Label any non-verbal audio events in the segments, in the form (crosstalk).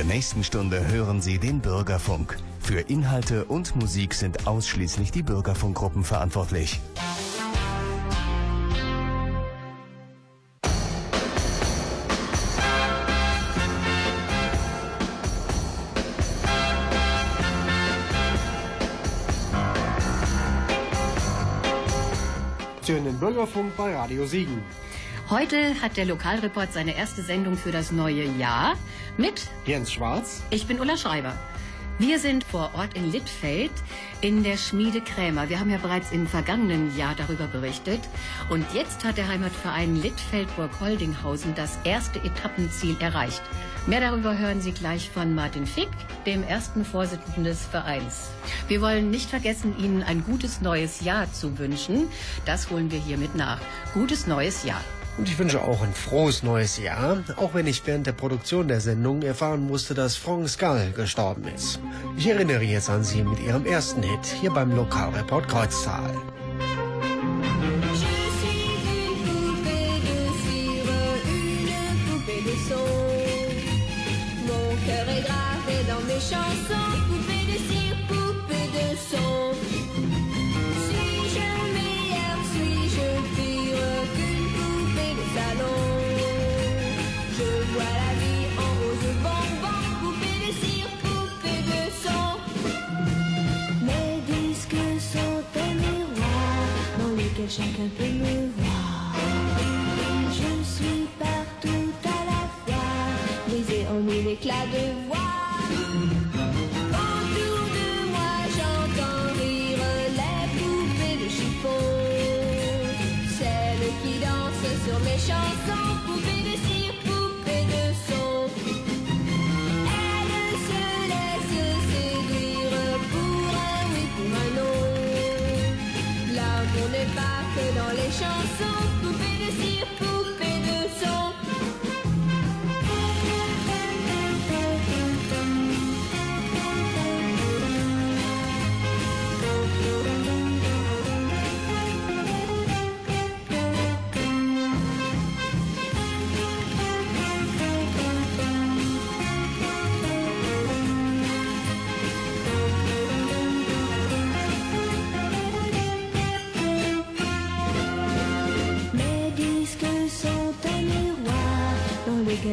der nächsten Stunde hören Sie den Bürgerfunk. Für Inhalte und Musik sind ausschließlich die Bürgerfunkgruppen verantwortlich. Sie hören den Bürgerfunk bei Radio Siegen. Heute hat der Lokalreport seine erste Sendung für das neue Jahr mit Jens Schwarz. Ich bin Ulla Schreiber. Wir sind vor Ort in Littfeld in der Schmiede Krämer. Wir haben ja bereits im vergangenen Jahr darüber berichtet. Und jetzt hat der Heimatverein Littfeld-Burg-Holdinghausen das erste Etappenziel erreicht. Mehr darüber hören Sie gleich von Martin Fick, dem ersten Vorsitzenden des Vereins. Wir wollen nicht vergessen, Ihnen ein gutes neues Jahr zu wünschen. Das holen wir hiermit nach. Gutes neues Jahr. Und ich wünsche auch ein frohes neues Jahr, auch wenn ich während der Produktion der Sendung erfahren musste, dass Frank Skull gestorben ist. Ich erinnere jetzt an Sie mit Ihrem ersten Hit hier beim Lokalreport Kreuztal. chansons i can't be moving.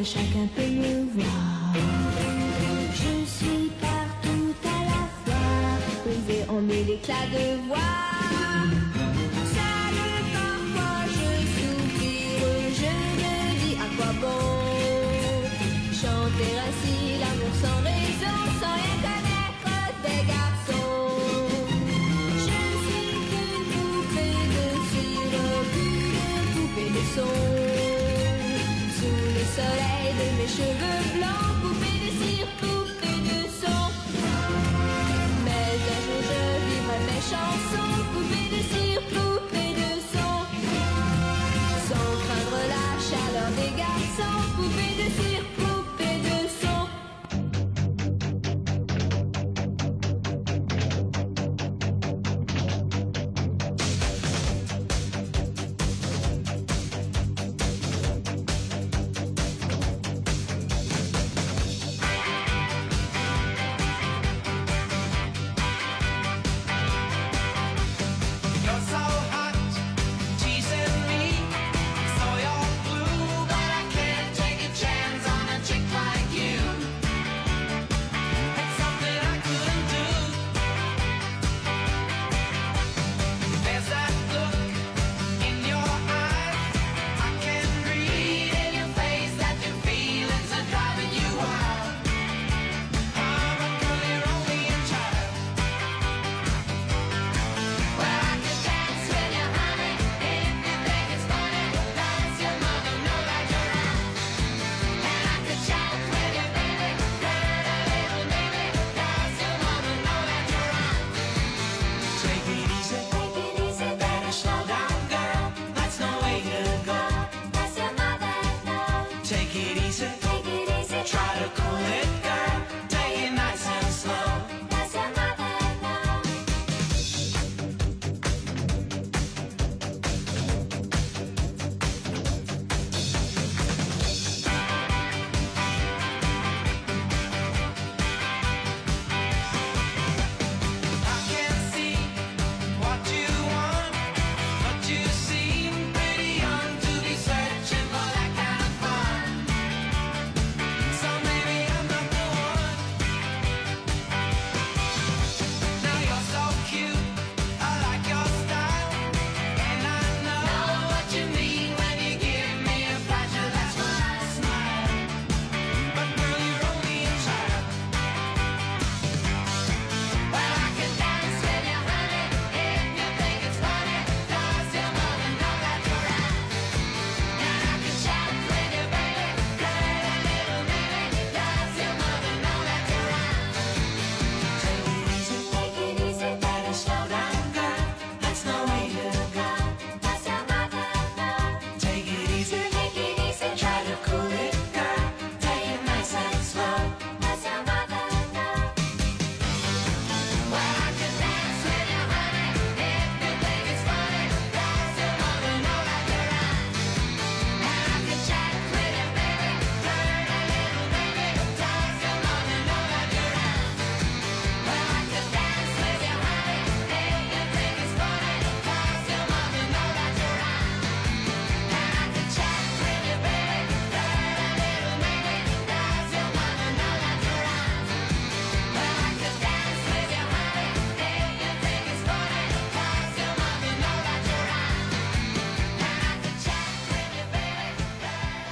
Chacun peut me voir. Je suis partout à la fois, brisé en mille éclats de voix. sugar blow.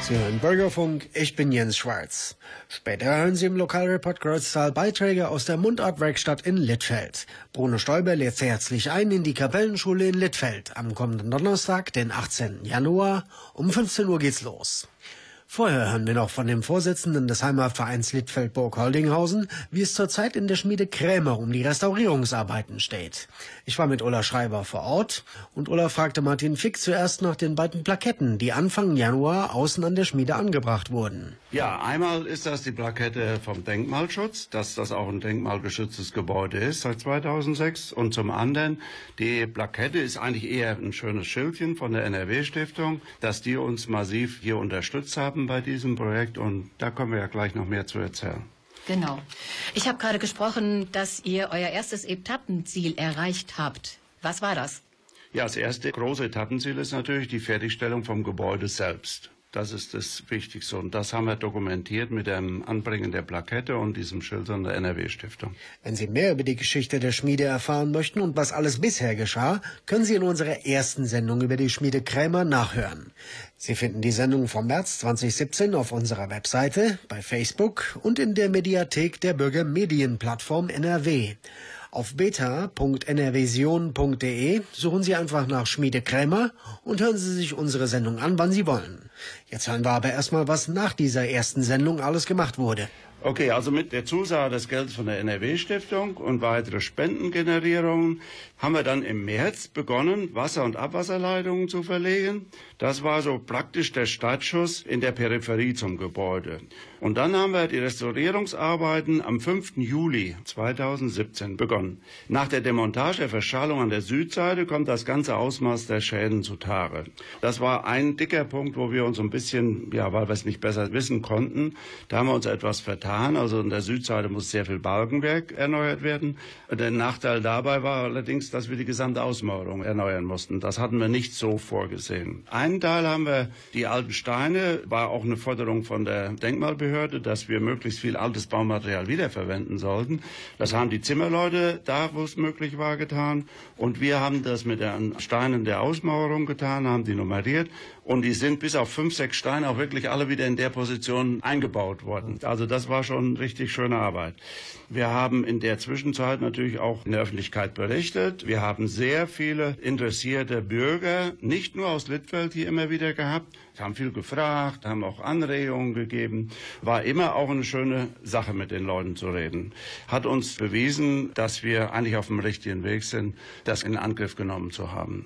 Sie hören Bürgerfunk, ich bin Jens Schwarz. Später hören Sie im Lokalreport Kreuztal Beiträge aus der Mundartwerkstatt in Littfeld. Bruno Stoiber lädt Sie herzlich ein in die Kapellenschule in Littfeld. Am kommenden Donnerstag, den 18. Januar, um 15 Uhr geht's los. Vorher hören wir noch von dem Vorsitzenden des Heimatvereins Littfeldburg-Holdinghausen, wie es zurzeit in der Schmiede Krämer um die Restaurierungsarbeiten steht. Ich war mit Ulla Schreiber vor Ort und Ulla fragte Martin Fick zuerst nach den beiden Plaketten, die Anfang Januar außen an der Schmiede angebracht wurden. Ja, einmal ist das die Plakette vom Denkmalschutz, dass das auch ein denkmalgeschütztes Gebäude ist seit 2006. Und zum anderen, die Plakette ist eigentlich eher ein schönes Schildchen von der NRW-Stiftung, dass die uns massiv hier unterstützt haben bei diesem Projekt. Und da können wir ja gleich noch mehr zu erzählen. Genau. Ich habe gerade gesprochen, dass ihr euer erstes Etappenziel erreicht habt. Was war das? Ja, das erste große Etappenziel ist natürlich die Fertigstellung vom Gebäude selbst. Das ist das Wichtigste. Und das haben wir dokumentiert mit dem Anbringen der Plakette und diesem Schild an der NRW-Stiftung. Wenn Sie mehr über die Geschichte der Schmiede erfahren möchten und was alles bisher geschah, können Sie in unserer ersten Sendung über die Schmiede Krämer nachhören. Sie finden die Sendung vom März 2017 auf unserer Webseite, bei Facebook und in der Mediathek der Bürgermedienplattform NRW. Auf beta.nrvision.de suchen Sie einfach nach Schmiede Krämer und hören Sie sich unsere Sendung an, wann Sie wollen. Jetzt hören wir aber erstmal, was nach dieser ersten Sendung alles gemacht wurde. Okay, also mit der Zusage des Geldes von der NRW-Stiftung und weitere Spendengenerierungen haben wir dann im März begonnen, Wasser- und Abwasserleitungen zu verlegen. Das war so praktisch der Startschuss in der Peripherie zum Gebäude. Und dann haben wir die Restaurierungsarbeiten am 5. Juli 2017 begonnen. Nach der Demontage der Verschallung an der Südseite kommt das ganze Ausmaß der Schäden zutage. Das war ein dicker Punkt, wo wir uns ein bisschen, ja, weil wir es nicht besser wissen konnten, da haben wir uns etwas vertan. Also an der Südseite muss sehr viel Balkenwerk erneuert werden. Der Nachteil dabei war allerdings, dass wir die gesamte Ausmauerung erneuern mussten. Das hatten wir nicht so vorgesehen. Einen Teil haben wir die alten Steine, war auch eine Forderung von der Denkmalbehörde, dass wir möglichst viel altes Baumaterial wiederverwenden sollten. Das haben die Zimmerleute da, wo es möglich war, getan. Und wir haben das mit den Steinen der Ausmauerung getan, haben die nummeriert. Und die sind bis auf fünf, sechs Steine auch wirklich alle wieder in der Position eingebaut worden. Also das war schon richtig schöne Arbeit. Wir haben in der Zwischenzeit natürlich auch in der Öffentlichkeit berichtet. Wir haben sehr viele interessierte Bürger, nicht nur aus Littfeld hier immer wieder gehabt, haben viel gefragt, haben auch Anregungen gegeben. War immer auch eine schöne Sache, mit den Leuten zu reden. Hat uns bewiesen, dass wir eigentlich auf dem richtigen Weg sind, das in Angriff genommen zu haben.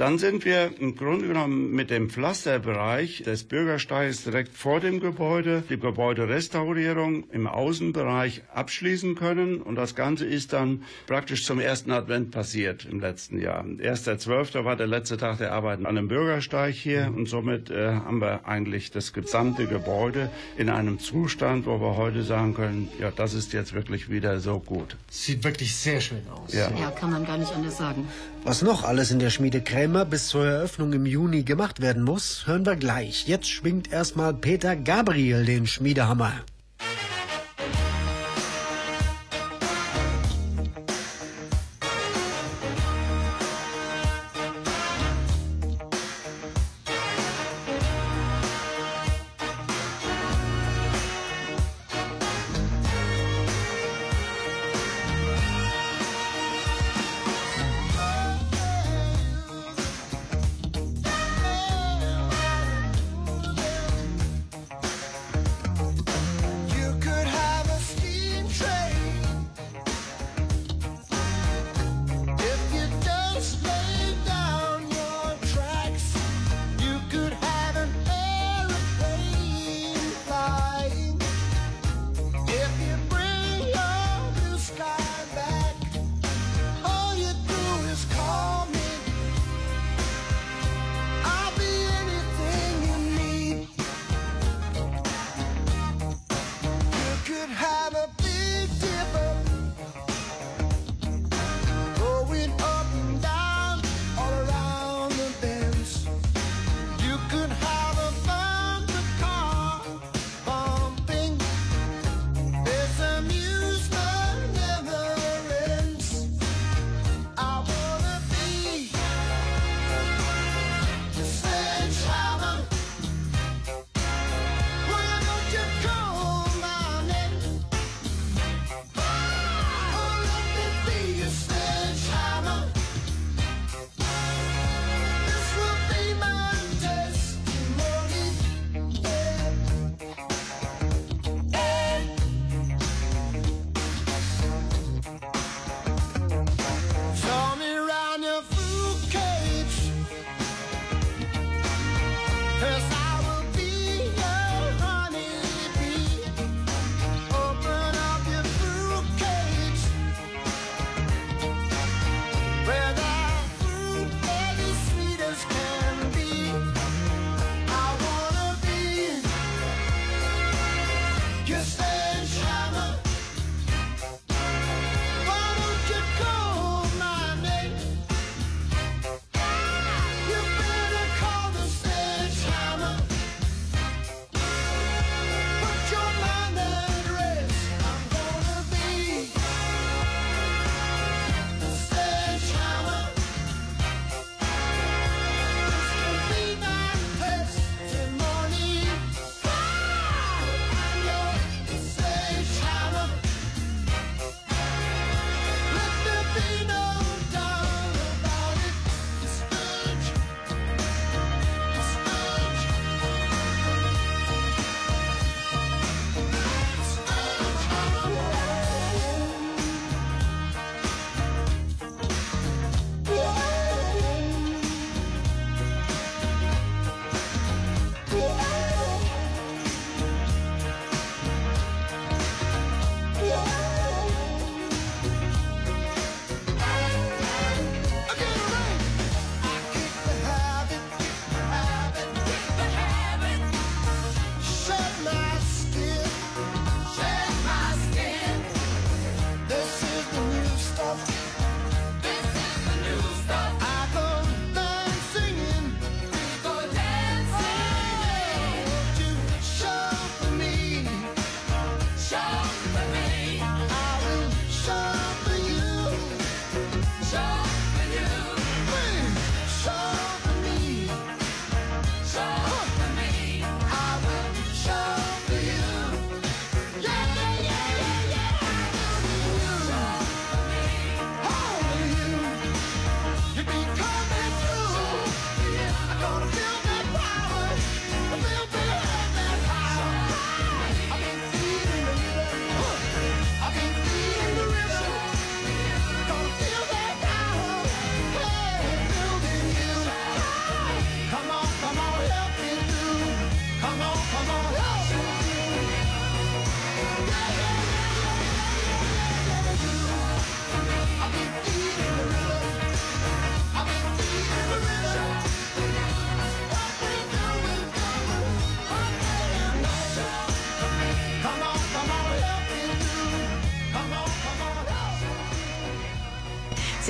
Dann sind wir im Grunde genommen mit dem Pflasterbereich des Bürgersteigs direkt vor dem Gebäude die Gebäuderestaurierung im Außenbereich abschließen können. Und das Ganze ist dann praktisch zum ersten Advent passiert im letzten Jahr. 1.12. war der letzte Tag der Arbeiten an dem Bürgersteig hier. Und somit äh, haben wir eigentlich das gesamte Gebäude in einem Zustand, wo wir heute sagen können, ja, das ist jetzt wirklich wieder so gut. Sieht wirklich sehr schön aus. Ja. Ja, kann man gar nicht anders sagen. Was noch alles in der Schmiede Krämer bis zur Eröffnung im Juni gemacht werden muss, hören wir gleich. Jetzt schwingt erstmal Peter Gabriel den Schmiedehammer.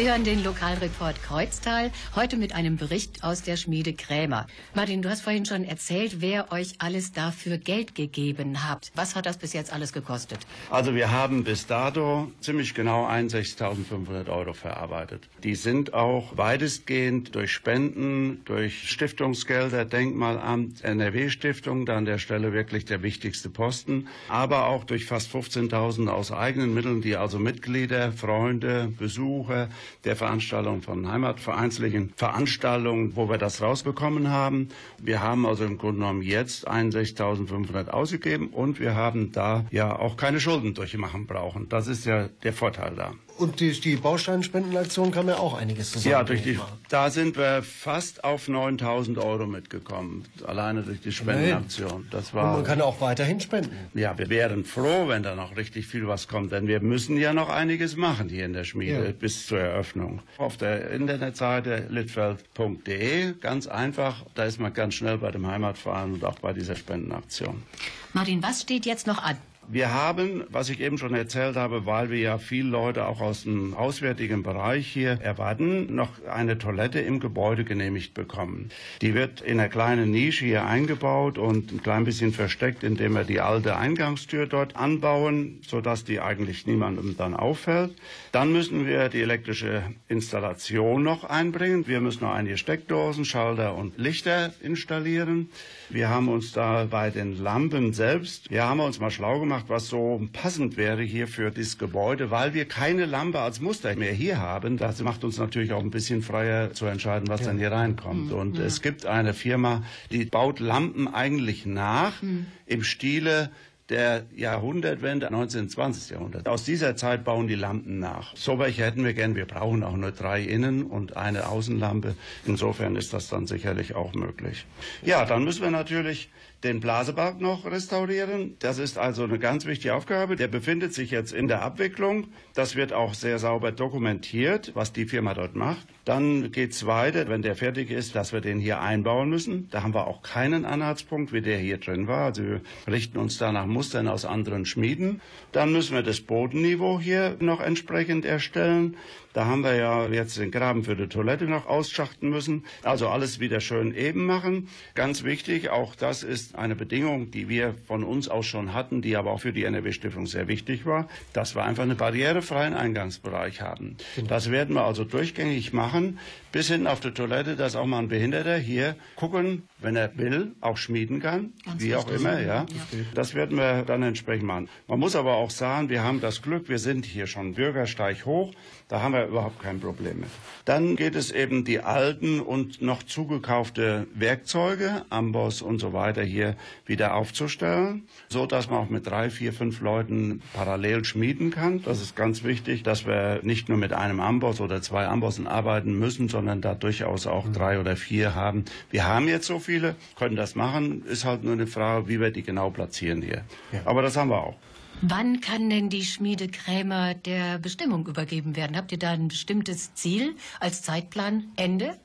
Sie hören den Lokalreport Kreuztal, heute mit einem Bericht aus der Schmiede Krämer. Martin, du hast vorhin schon erzählt, wer euch alles dafür Geld gegeben hat. Was hat das bis jetzt alles gekostet? Also wir haben bis dato ziemlich genau 61.500 Euro verarbeitet. Die sind auch weitestgehend durch Spenden, durch Stiftungsgelder, Denkmalamt, NRW-Stiftung, da an der Stelle wirklich der wichtigste Posten, aber auch durch fast 15.000 aus eigenen Mitteln, die also Mitglieder, Freunde, Besucher, der Veranstaltung von heimatvereinslichen Veranstaltungen, wo wir das rausbekommen haben. Wir haben also im Grunde genommen jetzt 61.500 ausgegeben und wir haben da ja auch keine Schulden durchmachen brauchen. Das ist ja der Vorteil da. Und durch die Bausteinspendenaktion kam ja auch einiges zusammen. Ja, durch die, da sind wir fast auf 9000 Euro mitgekommen. Alleine durch die Spendenaktion. Das war, Und man kann auch weiterhin spenden. Ja, wir wären froh, wenn da noch richtig viel was kommt, denn wir müssen ja noch einiges machen hier in der Schmiede Ja. bis zur Eröffnung. Auf der Internetseite litfeld.de, ganz einfach, da ist man ganz schnell bei dem Heimatverein und auch bei dieser Spendenaktion. Martin, was steht jetzt noch an? Wir haben, was ich eben schon erzählt habe, weil wir ja viele Leute auch aus dem auswärtigen Bereich hier erwarten, noch eine Toilette im Gebäude genehmigt bekommen. Die wird in einer kleinen Nische hier eingebaut und ein klein bisschen versteckt, indem wir die alte Eingangstür dort anbauen, sodass die eigentlich niemandem dann auffällt. Dann müssen wir die elektrische Installation noch einbringen. Wir müssen noch einige Steckdosen, Schalter und Lichter installieren. Wir haben uns da bei den Lampen selbst, wir haben uns mal schlau gemacht, was so passend wäre hier für dieses Gebäude, weil wir keine Lampe als Muster mehr hier haben. Das macht uns natürlich auch ein bisschen freier zu entscheiden, was dann hier reinkommt. Und es gibt eine Firma, die baut Lampen eigentlich nach im Stile der Jahrhundertwende, 19. 20. Jahrhundert. Aus dieser Zeit bauen die Lampen nach. So welche hätten wir gern. Wir brauchen auch nur drei Innen- und eine Außenlampe. Insofern ist das dann sicherlich auch möglich. Ja, dann müssen wir natürlich den Blasebalg noch restaurieren. Das ist also eine ganz wichtige Aufgabe. Der befindet sich jetzt in der Abwicklung. Das wird auch sehr sauber dokumentiert, was die Firma dort macht. Dann geht es weiter, wenn der fertig ist, dass wir den hier einbauen müssen. Da haben wir auch keinen Anhaltspunkt, wie der hier drin war. Also wir richten uns da nach Mustern aus anderen Schmieden. Dann müssen wir das Bodenniveau hier noch entsprechend erstellen. Da haben wir ja jetzt den Graben für die Toilette noch ausschachten müssen. Also alles wieder schön eben machen. Ganz wichtig, auch das ist eine Bedingung, die wir von uns aus schon hatten, die aber auch für die NRW-Stiftung sehr wichtig war, dass wir einfach einen barrierefreien Eingangsbereich haben. Genau. Das werden wir also durchgängig machen, bis hin auf die Toilette, dass auch mal ein Behinderter hier gucken, wenn er will, auch schmieden kann, Ganz wie auch immer, ja. ja. Das werden wir dann entsprechend machen. Man muss aber auch sagen, wir haben das Glück, wir sind hier schon Bürgersteig hoch. Da haben wir überhaupt kein Problem mit. Dann geht es eben die alten und noch zugekaufte Werkzeuge, Amboss und so weiter hier wieder aufzustellen, so dass man auch mit drei, vier, fünf Leuten parallel schmieden kann. Das ist ganz wichtig, dass wir nicht nur mit einem Amboss oder zwei Ambossen arbeiten müssen, sondern da durchaus auch mhm. drei oder vier haben. Wir haben jetzt so viele, können das machen, ist halt nur eine Frage, wie wir die genau platzieren hier. Ja. Aber das haben wir auch. Wann kann denn die Schmiede Krämer der Bestimmung übergeben werden? Habt ihr da ein bestimmtes Ziel als Zeitplan Ende?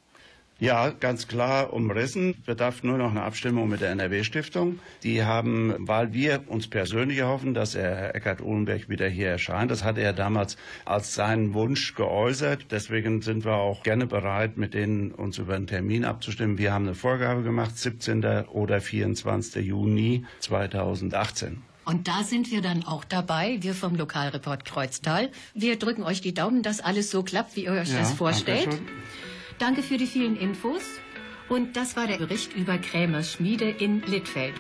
Ja, ganz klar umrissen. Bedarf nur noch eine Abstimmung mit der NRW-Stiftung. Die haben, weil wir uns persönlich hoffen, dass Herr Eckhard Uhlenberg wieder hier erscheint. Das hat er damals als seinen Wunsch geäußert. Deswegen sind wir auch gerne bereit, mit denen uns über einen Termin abzustimmen. Wir haben eine Vorgabe gemacht, 17. oder 24. Juni 2018. Und da sind wir dann auch dabei, wir vom Lokalreport Kreuztal. Wir drücken euch die Daumen, dass alles so klappt, wie ihr euch ja, das vorstellt. Danke, danke für die vielen Infos. Und das war der Bericht über Krämers Schmiede in Littfeld.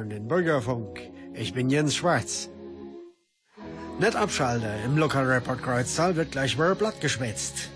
Hören Bürgerfunk. Ich bin Jens Schwarz. Nicht abschalten. Im Lokalreport Kreuztal wird gleich mal Blatt geschwätzt.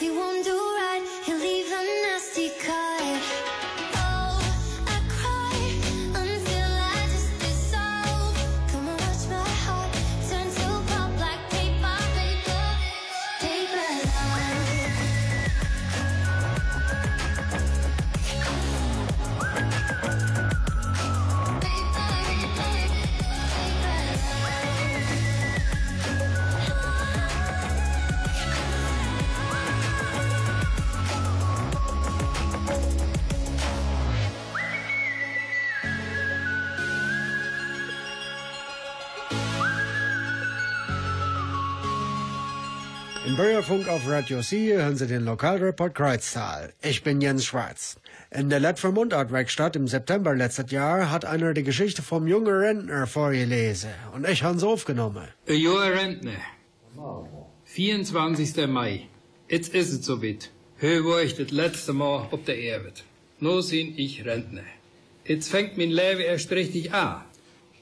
You won't do Im Bürgerfunk auf Radio C hören Sie den Lokalreport Kreuztal. Ich bin Jens Schwarz. In der Letfer Mundartwerkstatt im September letztes Jahr hat einer die Geschichte vom jungen Rentner vorgelesen und ich habe es aufgenommen. Ein junger Rentner. 24. Mai. Jetzt ist es soweit. Hier war ich das letzte Mal auf der Erde. Nur sind ich Rentner. Jetzt fängt mein Leben erst richtig an.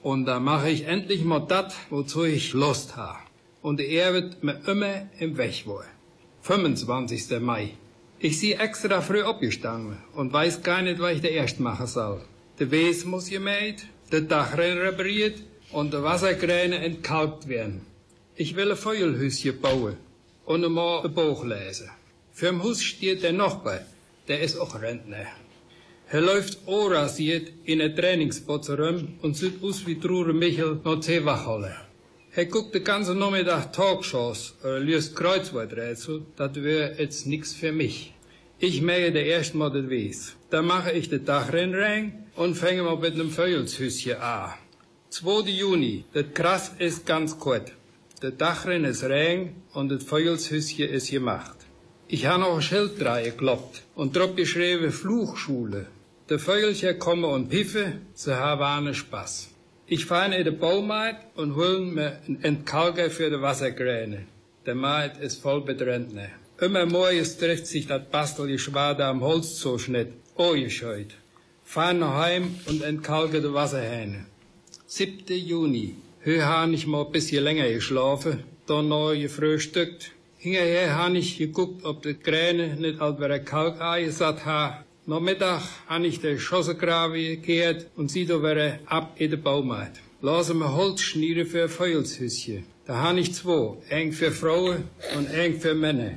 Und da mache ich endlich mal das, wozu ich Lust habe und er wird mir immer im Weg war. 25. Mai. Ich sie extra früh abgestanden und weiß gar nicht, was ich der erst machen soll. Der Wes muss gemäht, der Dachrein repariert und der Wasserkräne entkalkt werden. Ich will ein Feuerhüschen bauen und einmal ein Buch lesen. Fürm Haus steht der Nachbar, der ist auch Rentner. Er läuft orasiert in ein Trainingspotz rum und sieht aus wie Trure Michel noch zwei Wachhalle. Er guckt den ganzen Nachmittag Talkshows oder löst Kreuzworträtsel. Das wäre jetzt nix für mich. Ich mähe der erst mal das Wies. Dann mache ich den Dachrennen rein und fange mal mit einem Vögelshüsschen an. 2. Juni, das krass ist ganz kurz. Der Dachrennen ist rein und das Vögelshüsschen ist gemacht. Ich habe noch ein Schild dran und drauf geschrieben Fluchschule. Die Vögelchen kommen und piffe, sie haben Spaß. Ich fahre in den Baumarkt und hol mir einen Entkalker für die Wasserkräne. Der Markt ist voll mit Rentner. Immer morgens trifft sich das Bastelgeschwader am Holzzuschnitt, angescheut. Fahr nach heim und entkalke die Wasserhähne. 7. Juni. Hier habe ich mal ein bisschen länger geschlafen, dann noch gefrühstückt. Hinterher habe ich geguckt, ob die Kräne nicht als bei der Kalk eingesatt Nachmittag habe ich den Schossengrabe gekehrt und sie da wäre ab in den Baumarkt. Lassen wir Holz schneiden für ein Feuershüsschen. Da habe ich zwei. Eng für Frauen und eng für Männer.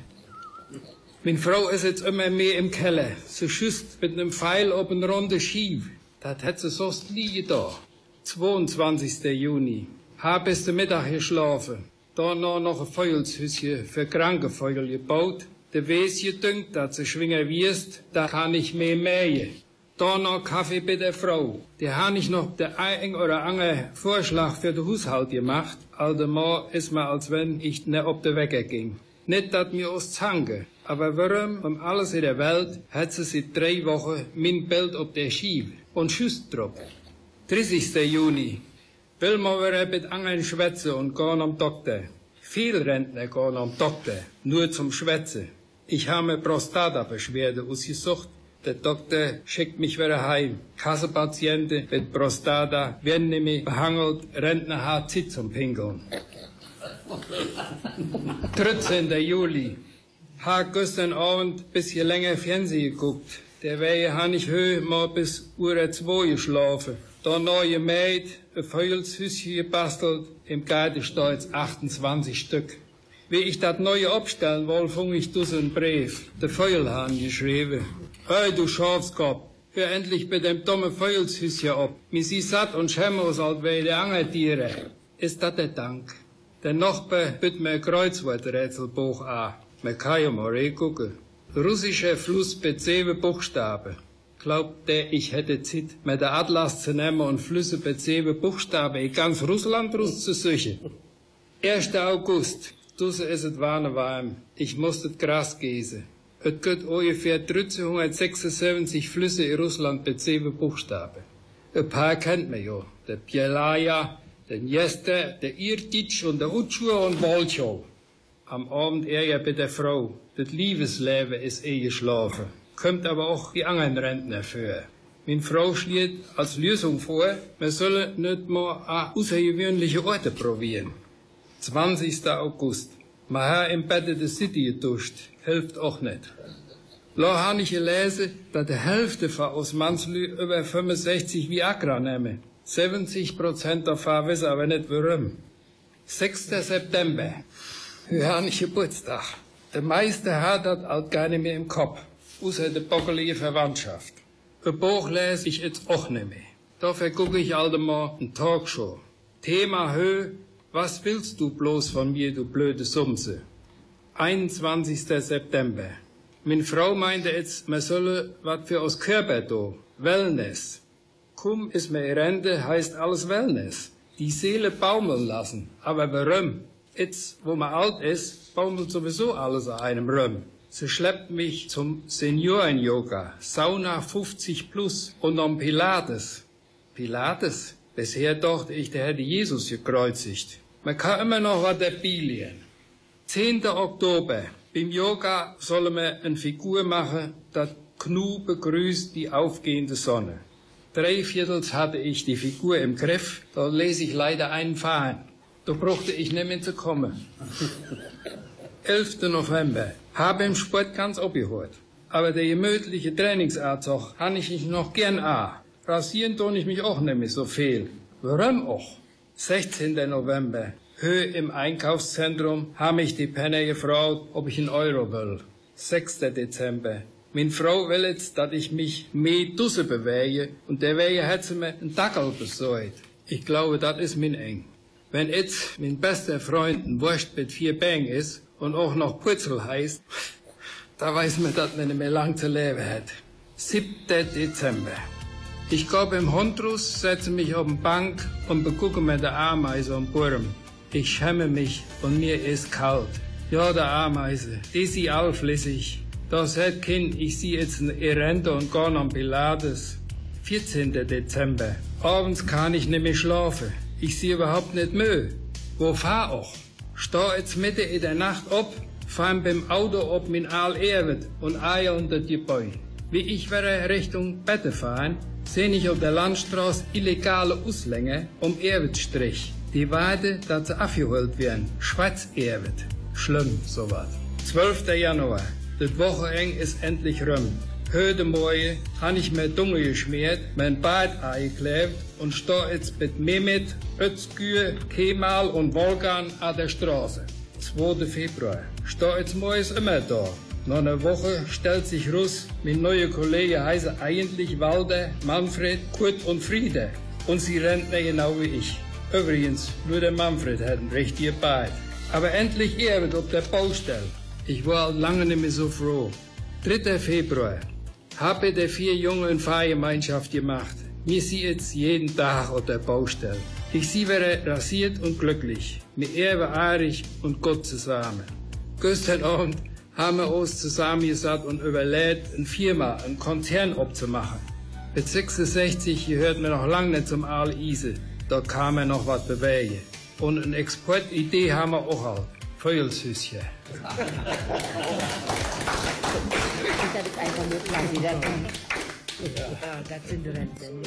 Meine Frau ist jetzt immer mehr im Keller. Sie schießt mit einem Pfeil auf eine runde Schiebe. Das hat sie sonst nie da. 22. Juni. Hab bis zum Mittag geschlafen. Danach noch ein Feuershüsschen für kranke Feuer gebaut. Der Wes gedüngt, dass sie schwinger wirst, da kann ich mehr mähen. Danach Kaffee bei der Frau. Der habe ich noch der ein oder andere Vorschlag für den Haushalt gemacht. Alldemal ist mir, als wenn ich ne ob der Wecker ging. Nicht, dass mir aus zange. Aber warum um alles in der Welt hat sie seit drei Wochen mein Bild auf der Schiebe und schüsst drauf. 30. Juni. Will mal wieder mit anderen schwätzen und gehen am Doktor. Viel Rentner gehen am Doktor, nur zum Schwätzen. Ich habe Prostata-Beschwerde ausgesucht. Der Doktor schickt mich wieder heim. Kassepatienten mit Prostata werden nämlich behandelt. Rentner hat Zeit zum Pinkeln. 13. (laughs) Juli. Hab gestern Abend bisschen länger Fernsehen geguckt. Der Wehe han ich höh mal bis Uhr 2 geschlafen. Dann neue Maid, ein Feuilshüsschen gebastelt. Im Garten steht's 28 Stück. Wie ich das neue abstellen woll, fung ich dus einen Brief. Der Feuilhahn geschrieben. Hey, du Schafskopf. Hör endlich bei dem dummen Feuilshüsschen ab. Mir sie satt und schämmer alt wie die Angeltiere. Ist das der Dank? Der Nachbar bitt mir Kreuzworträtselbuch an. Man kann ja mal reingucken. Russischer Fluss mit sieben Buchstaben. Glaubt der, ich hätte Zeit, mir der Atlas zu nehmen und Flüsse mit sieben Buchstaben in ganz Russland rauszusuchen? 1. August. Dusse ist es warme warm. Ich muss das Gras gießen. Es gibt ungefähr 1376 Flüsse in Russland mit sieben Buchstaben. Ein paar kennt man ja. Der Pielaja, der Jester, der Irtitsch und der Utschur und Wolchow. Am Abend er bei der Frau. Das Liebesleben ist eh geschlafen. Kommt aber auch die anderen Rentner für. Meine Frau schlägt als Lösung vor, wir sollen nicht mal an außergewöhnliche Orte probieren. 20. August. Im Bett der City geduscht. Hilft auch nicht. La habe ich gelesen, dass die Hälfte von Osmanslü über 65 Viagra nehmen. 70 Prozent davon wissen aber nicht warum. 6. September. Wir haben Geburtstag. Der meiste hat das halt gar nicht mehr im Kopf. Außer der bockelige Verwandtschaft. Ein Buch lese ich jetzt auch nicht mehr. Dafür gucke ich halt mal ein Talkshow. Thema Höhe, was willst du bloß von mir, du blöde Sumse? 21. September. Meine Frau meinte jetzt, man solle was für aus Körper do. Wellness. Kum ist mir Rente, heißt alles Wellness. Die Seele baumeln lassen. Aber warum? Jetzt, wo man alt ist, baumelt sowieso alles an einem rum. Sie schleppt mich zum Senioren-Yoga, Sauna 50 plus und am Pilates. Pilates? Bisher dachte ich, der hätte Jesus gekreuzigt. Man kann immer noch was erbielen. 10. Oktober. Beim Yoga sollen wir eine Figur machen, das Knu begrüßt die aufgehende Sonne. Drei Viertels hatte ich die Figur im Griff, da lese ich leider einen Faden. Da brauchte ich nicht mehr zu kommen. (laughs) 11. November. Habe im Sport ganz abgehört. Aber der gemütliche Trainingsarzt habe ich noch gern an. Rasieren tue ich mich auch nicht mehr so viel. Warum auch? 16. November. Höhe im Einkaufszentrum haben mich die Penner gefragt, ob ich einen Euro will. 6. Dezember. Meine Frau will jetzt, dass ich mich mehr Dusse bewege und der Wege hat sie mir einen Dackel besorgt. Ich glaube, das ist mein eng. Wenn jetzt mein bester Freund ein Wurst mit vier Bängen ist und auch noch Purzel heißt, (laughs) da weiß man, dass man nicht mehr lang zu leben hat. 7. Dezember. Ich gehe beim Hondrus, setze mich auf den Bank und begucke mir die Ameise am Burm. Ich schäme mich und mir ist kalt. Ja, der Ameise, die sie allflüssig. Das hat Kind, ich sieh jetzt ein Erente und gar am Pilates. 14. Dezember. Abends kann ich nicht mehr schlafen. Ich sehe überhaupt nicht Müll. Wo fahr auch? Steh jetzt mitten in der Nacht ab, fahr beim Auto ob min Aal Erwit und Eier unter die Bäu. Wie ich wäre Richtung Bette fahren, seh ich auf der Landstraße illegale Auslänger um Erwitstrich. Die Weide, dass sie abgeholt werden. Schwarz Erwit. Schlimm, sowas. 12. Januar. Das Wochenende ist endlich rum. Heute Morgen habe ich mir Dunge geschmiert, mein Bart eingeklebt und stehe jetzt mit Mehmet, Özgür, Kemal und Volkan an der Straße. 2. Februar. Stehe jetzt morgens immer da. Nach einer Woche stellt sich raus, mein neuer Kollege heißt eigentlich Walter, Manfred, Kurt und Friede. Und sie rennt genau wie ich. Übrigens, nur der Manfred hat einen richtigen Bart. Aber endlich wird auf der Baustelle. Ich war lange nicht mehr so froh. 3. Februar. Habe der vier Jungen eine Fahrgemeinschaft gemacht. Wir sind jetzt jeden Tag auf der Baustelle. Ich sie wäre rasiert und glücklich. Mit Erbe Arich und Gott zusammen. Gestern Abend haben wir uns zusammengesatt und überlegt, eine Firma, einen Konzern abzumachen. Mit 66 gehört mir noch lange nicht zum Aal Ise. Da kann man noch was bewegen. Und eine Exportidee haben wir auch al. Vögelshüsschen. Das ist einfach nur klasse. Das, ja, das sind Renten.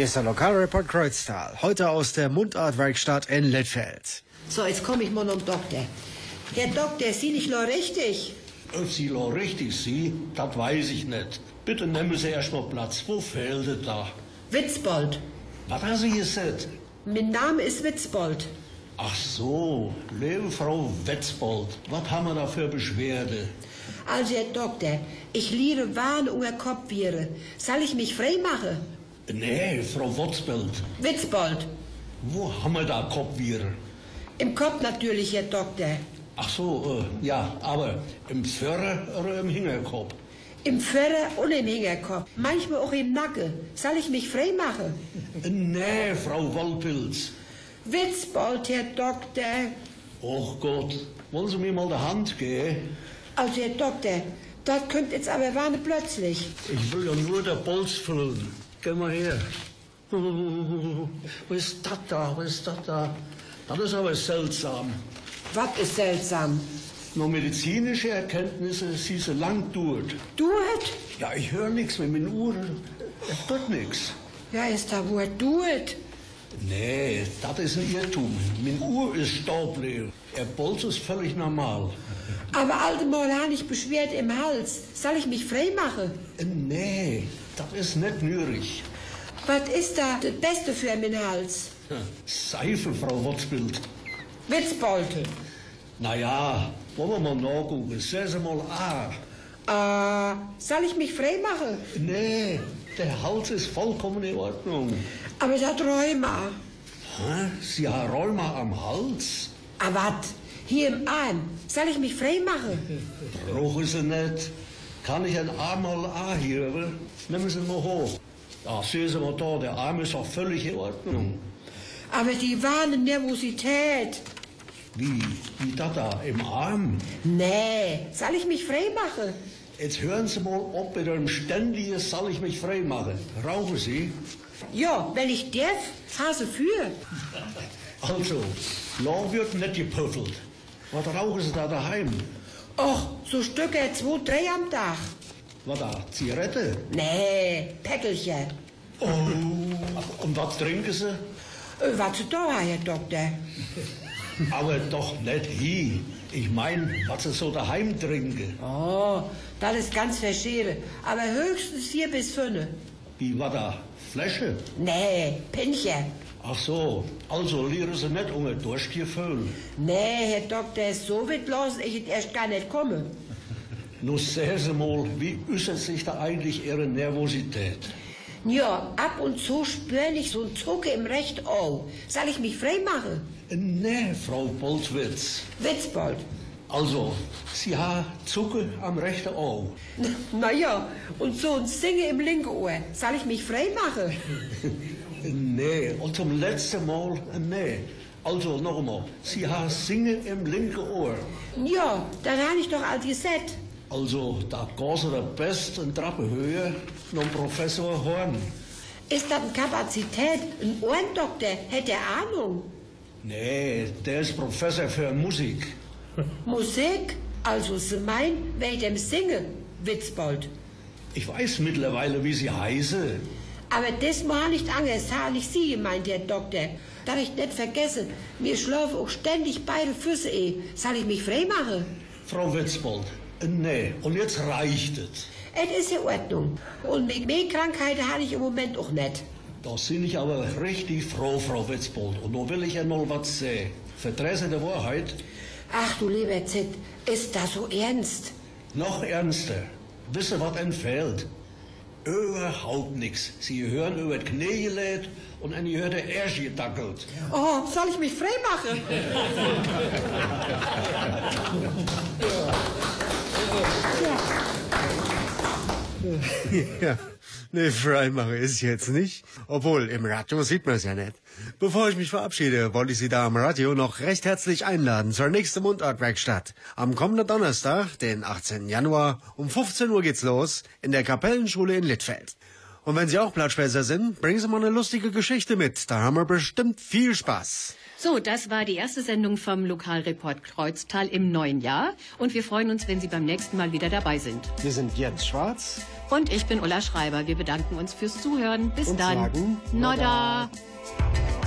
Hier ist der Lokalreport Kreuztal. Heute aus der Mundartwerkstatt in Littfeld. So, jetzt komme ich mal zum Doktor. Herr Doktor, Sie nicht nur richtig. Ob Sie lo richtig Sie, das weiß ich nicht. Bitte nehmen Sie erst mal Platz. Wo fehlt es da? Witzbold. Was haben Sie gesagt? Mein Name ist Witzbold. Ach so, liebe Frau Wetzbold, was haben wir da für Beschwerde? Also, Herr Doktor, ich liere Wahn unter Kopfviere. Soll ich mich frei machen? Nee, Frau Wetzbold, Witzbold. Wo haben wir da Kopfviren? Im Kopf natürlich, Herr Doktor. Ach so, äh, ja, aber im Führer oder im Hinterkopf? Im Förder und im Hinterkopf. Manchmal auch im Nacken. Soll ich mich frei machen? Nee, Frau Waldpilz. Witzbold, Herr Doktor. Och Gott, wollen Sie mir mal die Hand geben? Also, Herr Doktor, das kommt jetzt aber warne plötzlich. Ich will ja nur der Bolz füllen. Geh mal her. (laughs) Was ist das da? Was ist das da? Das ist aber seltsam. Was ist seltsam? Nur medizinische Erkenntnisse, sie so lang dauert. Duet? Ja, ich höre nichts mit meinen Uhren. Es tut nichts. Ja, ist da wohl Duet? Nee, das ist ein Irrtum. Mein Uhr ist staubleer. Der Bolz ist völlig normal. Aber alte Mal habe ich beschwert im Hals. Soll ich mich frei machen? Nee, das ist nicht nürig. Was ist da das Beste für meinen Hals? Seife, Frau Wotzbild. Witzbolte. Naja, wollen wir mal nachgucken. Sehen Sie mal an. Ah, soll ich mich frei machen? Nee, der Hals ist vollkommen in Ordnung. Aber das Rheuma. Hä? Sie haben Rheuma am Hals? Ah, wat? Hier im Arm. Soll ich mich frei machen? Brauchen Sie nicht. Kann ich ein Arm mal anheben? Nehmen Sie mal hoch. Da sehen Sie mal da, der Arm ist doch völlig in Ordnung. Aber die warne Nervosität. Wie? Wie das da? Im Arm? Nee, soll ich mich frei machen? Jetzt hören Sie mal, ob mit einem ständigen soll ich mich frei machen. Rauchen Sie? Ja, wenn ich darf, Hase für. (laughs) Also, lang wird nicht gepüffelt. Was rauchen Sie da daheim? Och, so Stücke zwei, drei am Tag. Was da? Zigarette? Nee, Päckelchen. Oh, und was trinken Sie? Äh, was Sie da, Herr Doktor? (laughs) Aber doch nicht hier. Ich mein, was Sie so daheim trinken. Oh, das ist ganz verschieden. Aber höchstens vier bis fünf. Wie war da? Flasche? Nee, Pinchen. Ach so, also lehren Sie nicht unter Durstgefühl. Nee, Herr Doktor, so weit lassen ich erst gar nicht kommen. (laughs) Nun sehen Sie mal, wie äußert sich da eigentlich Ihre Nervosität? Ja, ab und zu spüre ich so ein Zucken im rechten Auge. Soll ich mich frei machen? Nee, Frau Boltwitz. Witzbold. Also, Sie haben Zucker am rechten Auge. (laughs) Na ja, und so ein Singen im linken Ohr. Soll ich mich frei machen? (laughs) Nee, und zum letzten Mal, nee. Also, noch einmal, Sie haben Singen im linken Ohr. Ja, das habe ich doch all gesagt. Also, da Sie der besten Treppe höher, noch Professor Horn. Ist das eine Kapazität? Ein Ohrendoktor hätte Ahnung. Nee, der ist Professor für Musik. (laughs) Musik? Also, Sie meinen, wegen dem Singen, Witzbold. Ich weiß mittlerweile, wie Sie heißen. Aber das mal nicht Angst, habe ich Sie gemeint, Herr Doktor. Darf ich nicht vergessen, mir schlafen auch ständig beide Füße eh. Soll ich mich frei machen? Frau Witzbold, nee, und jetzt reicht es. Es ist in Ordnung. Und mit mehr Krankheiten habe ich im Moment auch nicht. Da bin ich aber richtig froh, Frau Witzbold. Und nun will ich ja noch was sehen. Verdresse der Wahrheit. Ach du lieber Zit, ist das so ernst? Noch ernster. Wissen, was entfällt? Überhaupt nichts. Sie hören über das Knie gelädt und dann hört der Ersch gedackelt. Oh, soll ich mich frei machen? (laughs) Ja, ne, Freimache ist jetzt nicht. Obwohl, im Radio sieht man es ja nicht. Bevor ich mich verabschiede, wollte ich Sie da am Radio noch recht herzlich einladen zur nächsten Mundartwerkstatt. Am kommenden Donnerstag, den 18. Januar, um 15 Uhr geht's los, in der Kapellenschule in Littfeld. Und wenn Sie auch Plattschwätzer sind, bringen Sie mal eine lustige Geschichte mit. Da haben wir bestimmt viel Spaß. So, das war die erste Sendung vom Lokalreport Kreuztal im neuen Jahr. Und wir freuen uns, wenn Sie beim nächsten Mal wieder dabei sind. Wir sind Jens Schwarz. Und ich bin Ulla Schreiber. Wir bedanken uns fürs Zuhören. Bis Und dann. sagen Nodda. you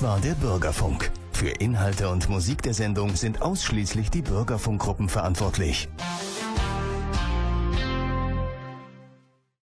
Das war der Bürgerfunk. Für Inhalte und Musik der Sendung sind ausschließlich die Bürgerfunkgruppen verantwortlich.